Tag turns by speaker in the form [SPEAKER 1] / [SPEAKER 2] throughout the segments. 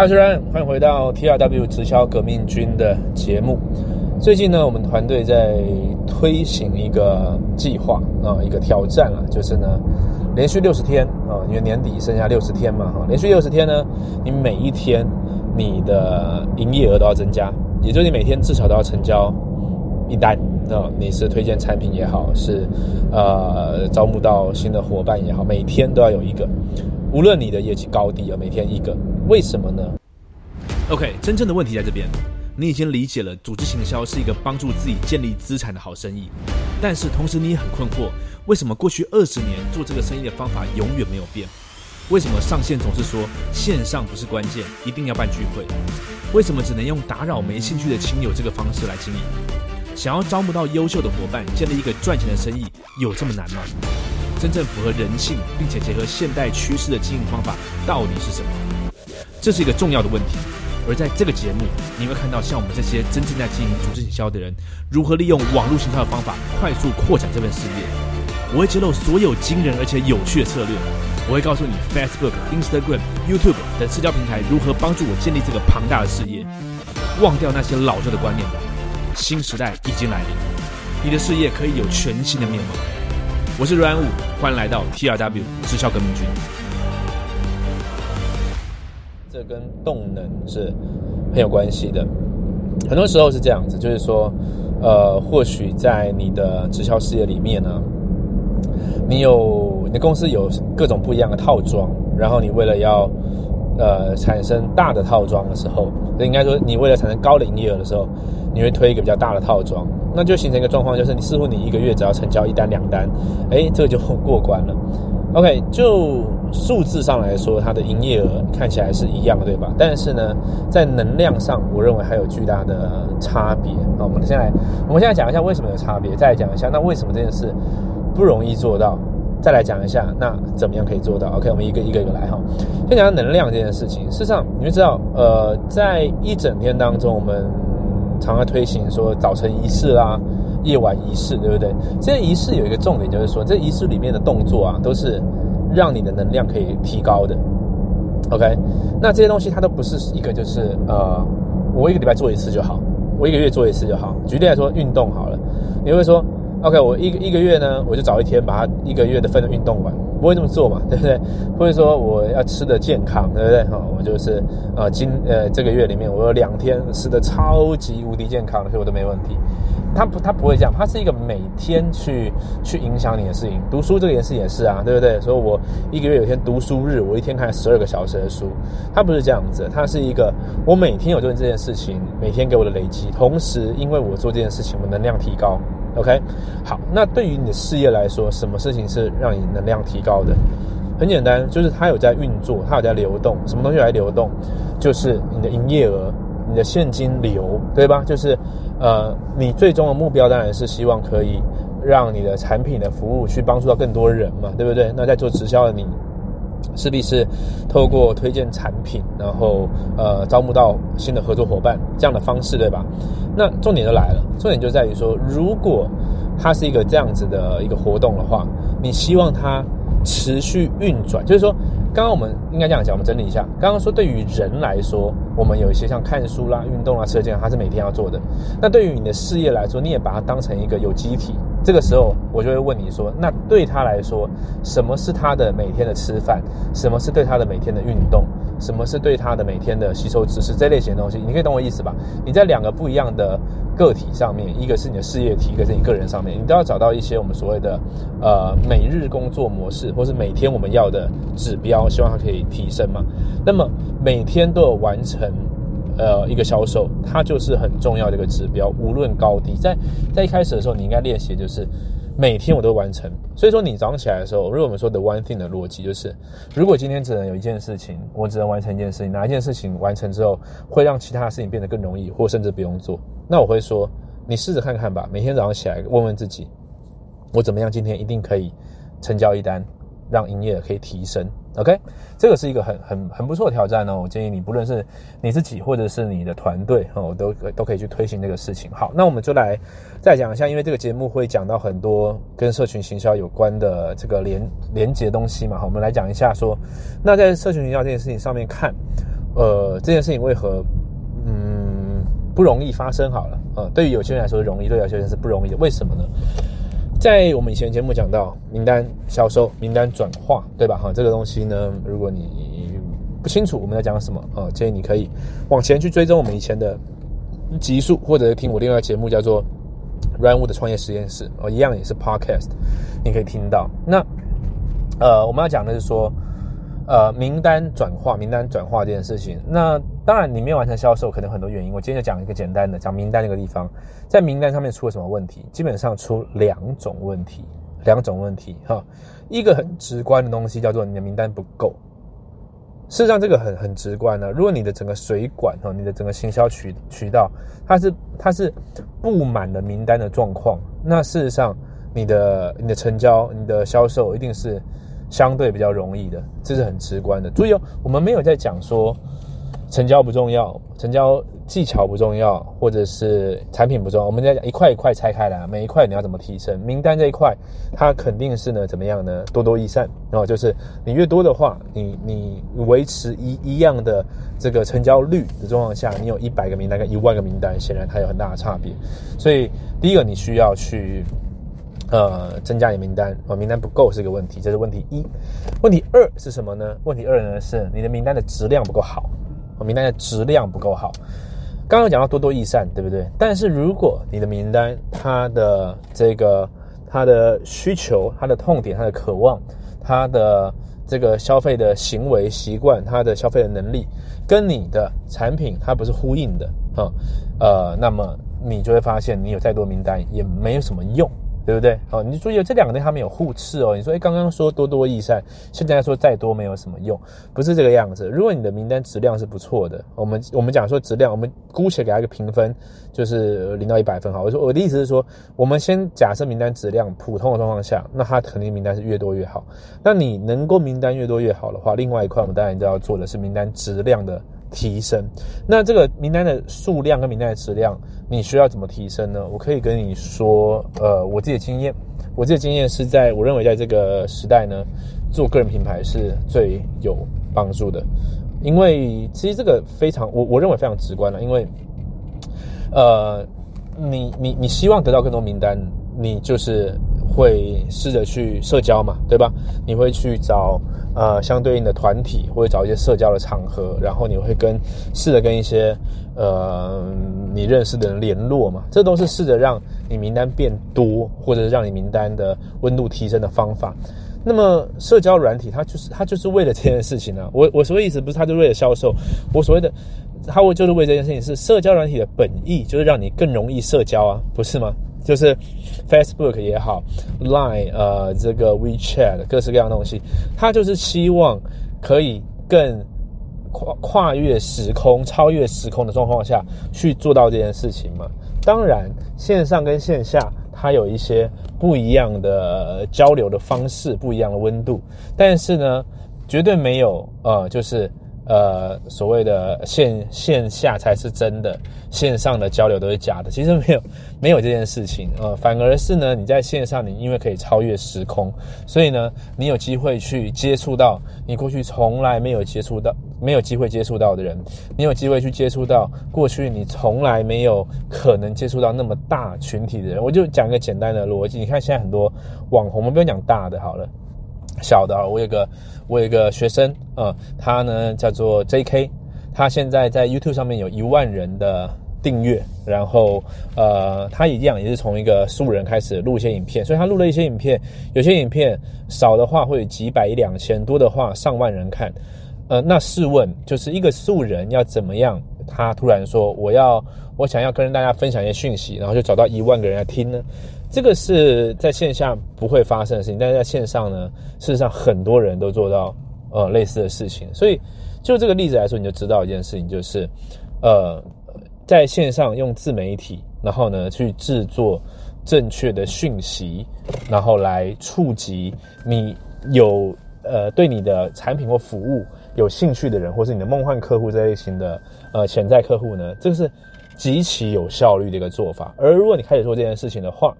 [SPEAKER 1] 嗨，主持人，欢迎回到 T R W 直销革命军的节目。最近呢，我们团队在推行一个计划啊，一个挑战了，就是呢，连续六十天啊，因为年底剩下六十天嘛哈，连续六十天呢，你每一天你的营业额都要增加，也就是你每天至少都要成交一单啊，你是推荐产品也好，是呃招募到新的伙伴也好，每天都要有一个，无论你的业绩高低啊，每天一个。为什么呢
[SPEAKER 2] ？OK，真正的问题在这边。你已经理解了组织行销是一个帮助自己建立资产的好生意，但是同时你也很困惑，为什么过去二十年做这个生意的方法永远没有变？为什么上线总是说线上不是关键，一定要办聚会？为什么只能用打扰没兴趣的亲友这个方式来经营？想要招募到优秀的伙伴，建立一个赚钱的生意，有这么难吗？真正符合人性并且结合现代趋势的经营方法到底是什么？这是一个重要的问题，而在这个节目，你会看到像我们这些真正在经营组织营销的人，如何利用网络营销的方法快速扩展这份事业。我会揭露所有惊人而且有趣的策略，我会告诉你 Facebook、Instagram、YouTube 等社交平台如何帮助我建立这个庞大的事业。忘掉那些老旧的观念吧，新时代已经来临，你的事业可以有全新的面貌。我是阮武，欢迎来到 TRW 直销革命军。
[SPEAKER 1] 这跟动能是很有关系的。很多时候是这样子，就是说，呃，或许在你的直销事业里面呢，你有你的公司有各种不一样的套装，然后你为了要呃产生大的套装的时候，应该说你为了产生高的营业额的时候，你会推一个比较大的套装，那就形成一个状况，就是你似乎你一个月只要成交一单两单，哎，这个就过关了。OK，就。数字上来说，它的营业额看起来是一样，对吧？但是呢，在能量上，我认为还有巨大的差别。那我们先来，我们现在讲一下为什么有差别，再来讲一下那为什么这件事不容易做到，再来讲一下那怎么样可以做到。OK，我们一个一个一个来哈。先讲能量这件事情。事实上，你们知道，呃，在一整天当中，我们常常推行说早晨仪式啊、夜晚仪式，对不对？这些仪式有一个重点，就是说这仪式里面的动作啊，都是。让你的能量可以提高的，OK，那这些东西它都不是一个就是呃，我一个礼拜做一次就好，我一个月做一次就好。举例来说，运动好了，你会说，OK，我一个一个月呢，我就找一天把它一个月的份的运动完，不会这么做嘛，对不对？或者说我要吃的健康，对不对？哈，我就是呃今呃这个月里面我有两天吃的超级无敌健康，所以我都没问题。他不，他不会这样，他是一个每天去去影响你的事情。读书这个件事也是啊，对不对？所以我一个月有天读书日，我一天看十二个小时的书。他不是这样子，他是一个我每天有做这件事情，每天给我的累积。同时，因为我做这件事情，我能量提高。OK，好，那对于你的事业来说，什么事情是让你能量提高的？很简单，就是它有在运作，它有在流动。什么东西来流动？就是你的营业额。你的现金流，对吧？就是，呃，你最终的目标当然是希望可以让你的产品的服务去帮助到更多人嘛，对不对？那在做直销的你，势必是透过推荐产品，然后呃招募到新的合作伙伴这样的方式，对吧？那重点就来了，重点就在于说，如果它是一个这样子的一个活动的话，你希望它持续运转，就是说。刚刚我们应该这样讲，我们整理一下。刚刚说，对于人来说，我们有一些像看书啦、运动啦、吃健康，它是每天要做的。那对于你的事业来说，你也把它当成一个有机体。这个时候，我就会问你说：那对他来说，什么是他的每天的吃饭？什么是对他的每天的运动？什么是对他的每天的吸收知识？这类型的东西，你可以懂我意思吧？你在两个不一样的个体上面，一个是你的事业体，一个是你个人上面，你都要找到一些我们所谓的呃每日工作模式，或是每天我们要的指标，希望它可以提升嘛。那么每天都有完成。呃，一个销售，它就是很重要的一个指标，无论高低。在在一开始的时候，你应该练习就是每天我都完成。所以说，你早上起来的时候，如果我们说的 one thing 的逻辑就是，如果今天只能有一件事情，我只能完成一件事情，哪一件事情完成之后会让其他的事情变得更容易，或甚至不用做，那我会说，你试着看看吧。每天早上起来问问自己，我怎么样？今天一定可以成交一单。让营业额可以提升，OK，这个是一个很很很不错的挑战哦。我建议你，不论是你自己或者是你的团队哦，都都可以去推行这个事情。好，那我们就来再讲一下，因为这个节目会讲到很多跟社群行销有关的这个连连接东西嘛。好，我们来讲一下说，那在社群营销这件事情上面看，呃，这件事情为何嗯不容易发生？好了，呃，对于有些人来说容易，对有些人是不容易的。为什么呢？在我们以前节目讲到名单销售、名单转化，对吧？哈，这个东西呢，如果你不清楚我们在讲什么啊，建议你可以往前去追踪我们以前的集数，或者听我另外节目叫做 Run 物的创业实验室哦，一样也是 Podcast，你可以听到。那呃，我们要讲的是说。呃，名单转化，名单转化这件事情，那当然你没有完成销售，可能很多原因。我今天就讲一个简单的，讲名单那个地方，在名单上面出了什么问题？基本上出两种问题，两种问题哈。一个很直观的东西叫做你的名单不够。事实上，这个很很直观的。如果你的整个水管哈，你的整个行销渠渠道，它是它是布满了名单的状况，那事实上你的你的成交、你的销售一定是。相对比较容易的，这是很直观的。注意哦，我们没有在讲说成交不重要，成交技巧不重要，或者是产品不重要。我们在讲一块一块拆开来，每一块你要怎么提升？名单这一块，它肯定是呢怎么样呢？多多益善哦，就是你越多的话，你你维持一一样的这个成交率的状况下，你有一百个名单跟一万个名单，显然它有很大的差别。所以第一个你需要去。呃，增加你名单，哦，名单不够是一个问题，这是问题一。问题二是什么呢？问题二呢是你的名单的质量不够好，我名单的质量不够好。刚刚讲到多多益善，对不对？但是如果你的名单它的这个它的需求、它的痛点、它的渴望、它的这个消费的行为习惯、它的消费的能力，跟你的产品它不是呼应的，哈，呃，那么你就会发现，你有再多名单也没有什么用。对不对？哦，你注意这两个东西它们有互斥哦。你说，哎，刚刚说多多益善，现在说再多没有什么用，不是这个样子。如果你的名单质量是不错的，我们我们讲说质量，我们姑且给它一个评分，就是零到一百分。好，我说我的意思是说，我们先假设名单质量普通的状况下，那它肯定名单是越多越好。那你能够名单越多越好的话，另外一块我们当然就要做的是名单质量的。提升，那这个名单的数量跟名单的质量，你需要怎么提升呢？我可以跟你说，呃，我自己的经验，我自己的经验是在我认为在这个时代呢，做个人品牌是最有帮助的，因为其实这个非常，我我认为非常直观了，因为，呃，你你你希望得到更多名单，你就是会试着去社交嘛，对吧？你会去找。呃，相对应的团体，或者找一些社交的场合，然后你会跟试着跟一些呃你认识的人联络嘛？这都是试着让你名单变多，或者是让你名单的温度提升的方法。那么社交软体，它就是它就是为了这件事情呢。我我所谓意思不是它就为了销售，我所谓的它我就是为这件事情，是社交软体的本意就是让你更容易社交啊，不是吗？就是 Facebook 也好，Line 呃，这个 WeChat 各式各样东西，它就是希望可以更跨跨越时空、超越时空的状况下去做到这件事情嘛。当然，线上跟线下它有一些不一样的交流的方式、不一样的温度，但是呢，绝对没有呃，就是。呃，所谓的线线下才是真的，线上的交流都是假的。其实没有 没有这件事情，呃，反而是呢，你在线上，你因为可以超越时空，所以呢，你有机会去接触到你过去从来没有接触到、没有机会接触到的人，你有机会去接触到过去你从来没有可能接触到那么大群体的人。我就讲一个简单的逻辑，你看现在很多网红，我们不用讲大的好了。小的，我有个我有个学生啊，他呢叫做 J.K.，他现在在 YouTube 上面有一万人的订阅，然后呃，他一样也是从一个素人开始录一些影片，所以他录了一些影片，有些影片少的话会有几百一两千，多的话上万人看。呃，那试问，就是一个素人要怎么样？他突然说我要我想要跟大家分享一些讯息，然后就找到一万个人来听呢？这个是在线下不会发生的事情，但是在线上呢，事实上很多人都做到呃类似的事情。所以就这个例子来说，你就知道一件事情，就是呃，在线上用自媒体，然后呢去制作正确的讯息，然后来触及你有呃对你的产品或服务有兴趣的人，或是你的梦幻客户这类型的呃潜在客户呢，这个是极其有效率的一个做法。而如果你开始做这件事情的话，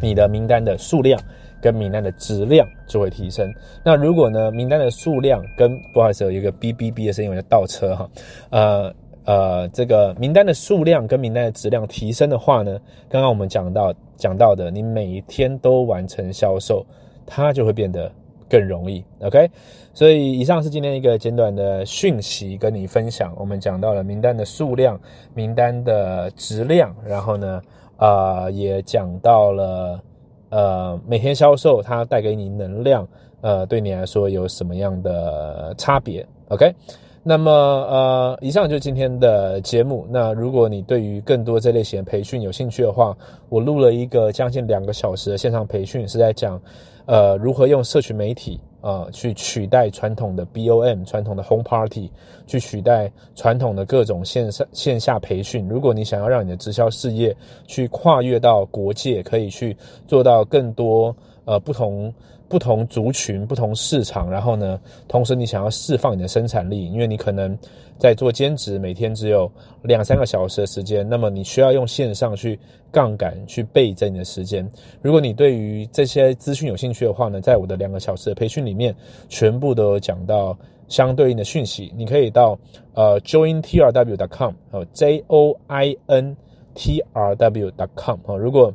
[SPEAKER 1] 你的名单的数量跟名单的质量就会提升。那如果呢，名单的数量跟不好意思有一个哔哔哔的声音，我在倒车哈，呃呃，这个名单的数量跟名单的质量提升的话呢，刚刚我们讲到讲到的，你每一天都完成销售，它就会变得。更容易，OK，所以以上是今天一个简短的讯息跟你分享。我们讲到了名单的数量、名单的质量，然后呢，呃，也讲到了呃每天销售它带给你能量，呃，对你来说有什么样的差别？OK，那么呃，以上就是今天的节目。那如果你对于更多这类型的培训有兴趣的话，我录了一个将近两个小时的线上培训，是在讲。呃，如何用社群媒体呃去取代传统的 BOM、传统的 Home Party，去取代传统的各种线上线下培训？如果你想要让你的直销事业去跨越到国界，可以去做到更多呃不同。不同族群、不同市场，然后呢，同时你想要释放你的生产力，因为你可能在做兼职，每天只有两三个小时的时间，那么你需要用线上去杠杆、去倍增你的时间。如果你对于这些资讯有兴趣的话呢，在我的两个小时的培训里面，全部都有讲到相对应的讯息，你可以到呃 jointrw.com 哦 j o i n t r w.com 哦，如果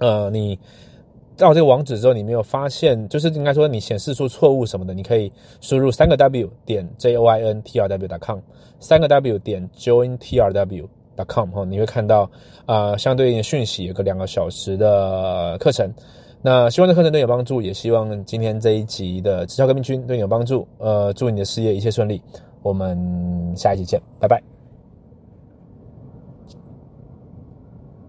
[SPEAKER 1] 呃你。到这个网址之后，你没有发现，就是应该说你显示出错误什么的，你可以输入三个 W 点 J O I N T R W. dot com，三个 W 点 Join T R W. dot com 哈，你会看到啊相对应的讯息，有个两个小时的课程。那希望这课程对你有帮助，也希望今天这一集的直销革命军对你有帮助。呃，祝你的事业一切顺利，我们下一集见，拜拜。